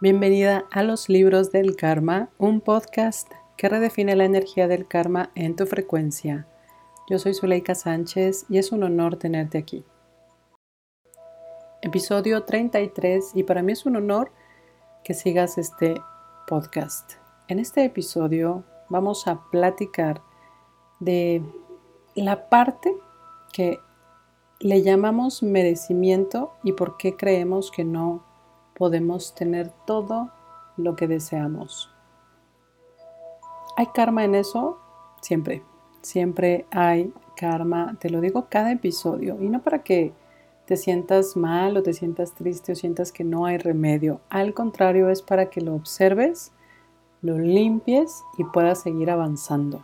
Bienvenida a los libros del karma, un podcast que redefine la energía del karma en tu frecuencia. Yo soy Zuleika Sánchez y es un honor tenerte aquí. Episodio 33 y para mí es un honor que sigas este podcast. En este episodio vamos a platicar de la parte que le llamamos merecimiento y por qué creemos que no podemos tener todo lo que deseamos. ¿Hay karma en eso? Siempre, siempre hay karma. Te lo digo cada episodio y no para que te sientas mal o te sientas triste o sientas que no hay remedio. Al contrario, es para que lo observes, lo limpies y puedas seguir avanzando.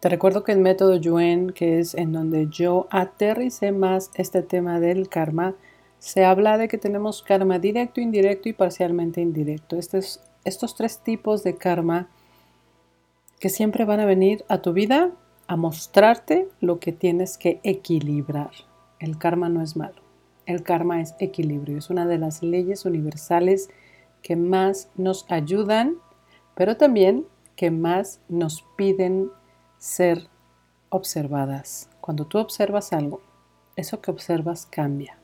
Te recuerdo que el método Yuen, que es en donde yo aterricé más este tema del karma, se habla de que tenemos karma directo, indirecto y parcialmente indirecto. Estos, estos tres tipos de karma que siempre van a venir a tu vida a mostrarte lo que tienes que equilibrar. El karma no es malo. El karma es equilibrio. Es una de las leyes universales que más nos ayudan, pero también que más nos piden ser observadas. Cuando tú observas algo, eso que observas cambia.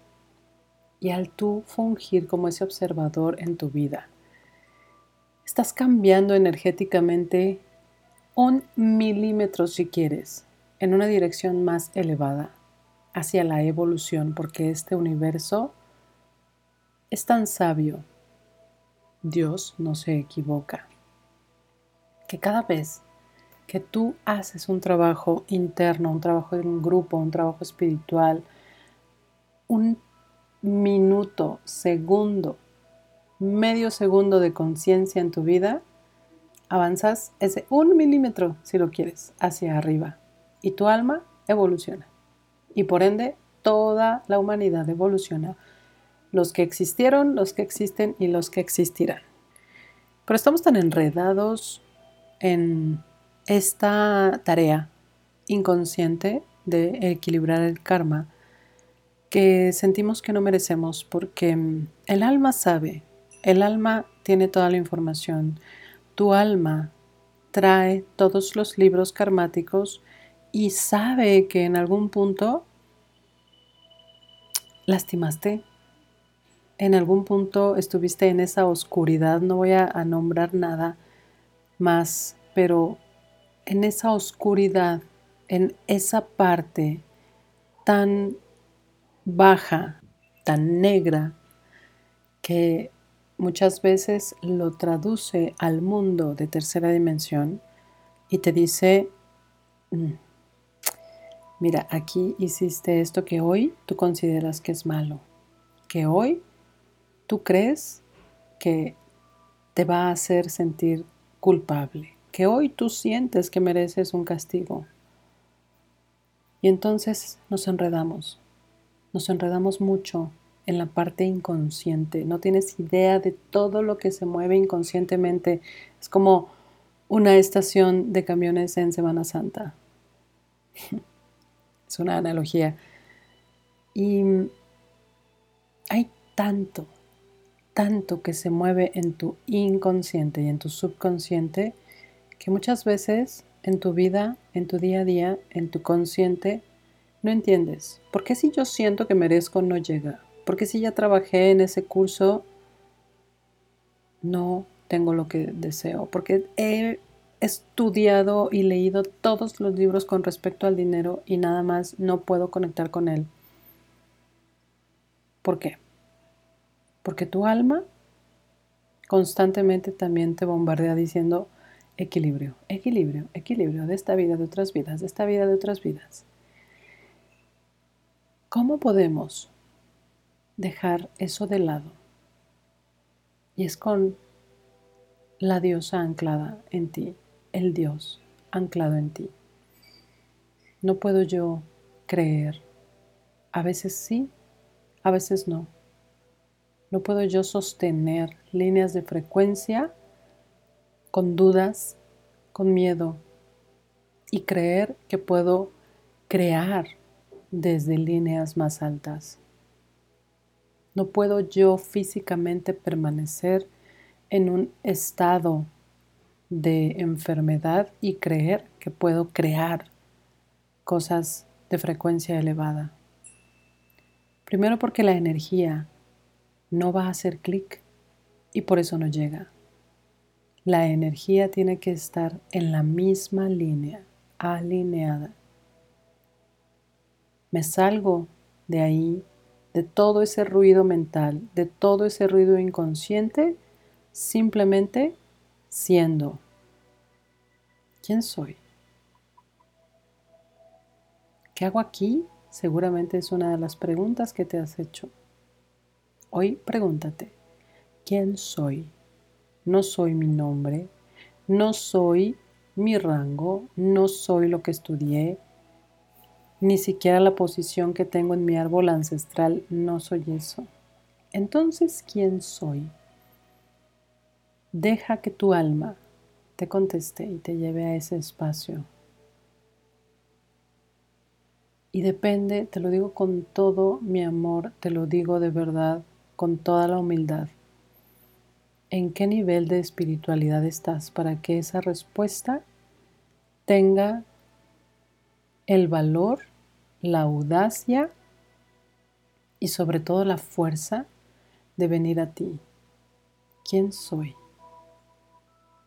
Y al tú fungir como ese observador en tu vida, estás cambiando energéticamente un milímetro si quieres, en una dirección más elevada, hacia la evolución, porque este universo es tan sabio. Dios no se equivoca. Que cada vez que tú haces un trabajo interno, un trabajo en un grupo, un trabajo espiritual, un minuto, segundo, medio segundo de conciencia en tu vida, avanzas ese un milímetro, si lo quieres, hacia arriba y tu alma evoluciona. Y por ende, toda la humanidad evoluciona. Los que existieron, los que existen y los que existirán. Pero estamos tan enredados en esta tarea inconsciente de equilibrar el karma que sentimos que no merecemos porque mm, el alma sabe, el alma tiene toda la información, tu alma trae todos los libros karmáticos y sabe que en algún punto lastimaste, en algún punto estuviste en esa oscuridad, no voy a, a nombrar nada más, pero en esa oscuridad, en esa parte tan baja, tan negra, que muchas veces lo traduce al mundo de tercera dimensión y te dice, mm, mira, aquí hiciste esto que hoy tú consideras que es malo, que hoy tú crees que te va a hacer sentir culpable que hoy tú sientes que mereces un castigo. Y entonces nos enredamos, nos enredamos mucho en la parte inconsciente. No tienes idea de todo lo que se mueve inconscientemente. Es como una estación de camiones en Semana Santa. es una analogía. Y hay tanto, tanto que se mueve en tu inconsciente y en tu subconsciente que muchas veces en tu vida, en tu día a día, en tu consciente, no entiendes. ¿Por qué si yo siento que merezco no llega? ¿Por qué si ya trabajé en ese curso no tengo lo que deseo? Porque he estudiado y leído todos los libros con respecto al dinero y nada más no puedo conectar con él. ¿Por qué? Porque tu alma constantemente también te bombardea diciendo, equilibrio, equilibrio, equilibrio de esta vida, de otras vidas, de esta vida, de otras vidas. ¿Cómo podemos dejar eso de lado? Y es con la diosa anclada en ti, el Dios anclado en ti. No puedo yo creer. A veces sí, a veces no. No puedo yo sostener líneas de frecuencia con dudas, con miedo y creer que puedo crear desde líneas más altas. No puedo yo físicamente permanecer en un estado de enfermedad y creer que puedo crear cosas de frecuencia elevada. Primero porque la energía no va a hacer clic y por eso no llega. La energía tiene que estar en la misma línea, alineada. Me salgo de ahí, de todo ese ruido mental, de todo ese ruido inconsciente, simplemente siendo. ¿Quién soy? ¿Qué hago aquí? Seguramente es una de las preguntas que te has hecho. Hoy pregúntate, ¿quién soy? No soy mi nombre, no soy mi rango, no soy lo que estudié, ni siquiera la posición que tengo en mi árbol ancestral, no soy eso. Entonces, ¿quién soy? Deja que tu alma te conteste y te lleve a ese espacio y depende, te lo digo con todo mi amor, te lo digo de verdad, con toda la humildad. ¿En qué nivel de espiritualidad estás para que esa respuesta tenga el valor, la audacia y sobre todo la fuerza de venir a ti? ¿Quién soy?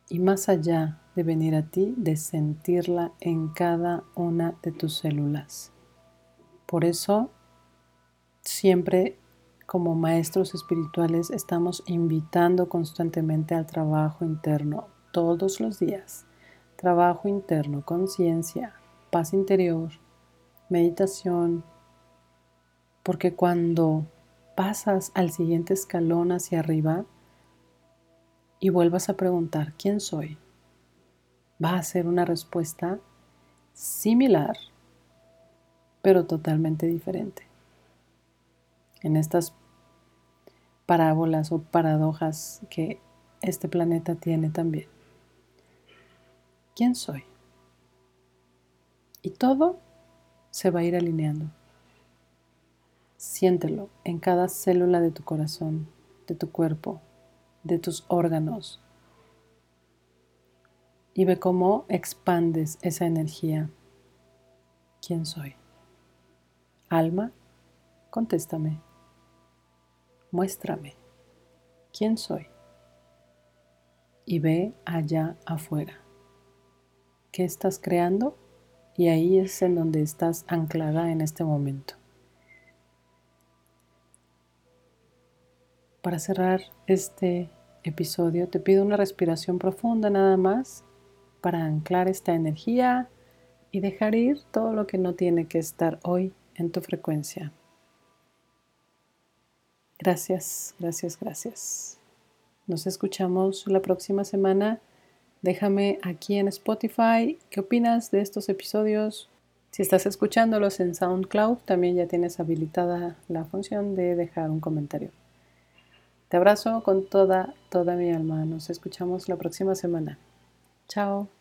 Y más allá de venir a ti, de sentirla en cada una de tus células. Por eso, siempre como maestros espirituales estamos invitando constantemente al trabajo interno todos los días. Trabajo interno, conciencia, paz interior, meditación. Porque cuando pasas al siguiente escalón hacia arriba y vuelvas a preguntar, ¿quién soy? Va a ser una respuesta similar pero totalmente diferente. En estas parábolas o paradojas que este planeta tiene también. ¿Quién soy? Y todo se va a ir alineando. Siéntelo en cada célula de tu corazón, de tu cuerpo, de tus órganos. Y ve cómo expandes esa energía. ¿Quién soy? Alma, contéstame. Muéstrame quién soy. Y ve allá afuera. ¿Qué estás creando? Y ahí es en donde estás anclada en este momento. Para cerrar este episodio te pido una respiración profunda nada más para anclar esta energía y dejar ir todo lo que no tiene que estar hoy en tu frecuencia. Gracias, gracias, gracias. Nos escuchamos la próxima semana. Déjame aquí en Spotify qué opinas de estos episodios. Si estás escuchándolos en SoundCloud, también ya tienes habilitada la función de dejar un comentario. Te abrazo con toda, toda mi alma. Nos escuchamos la próxima semana. Chao.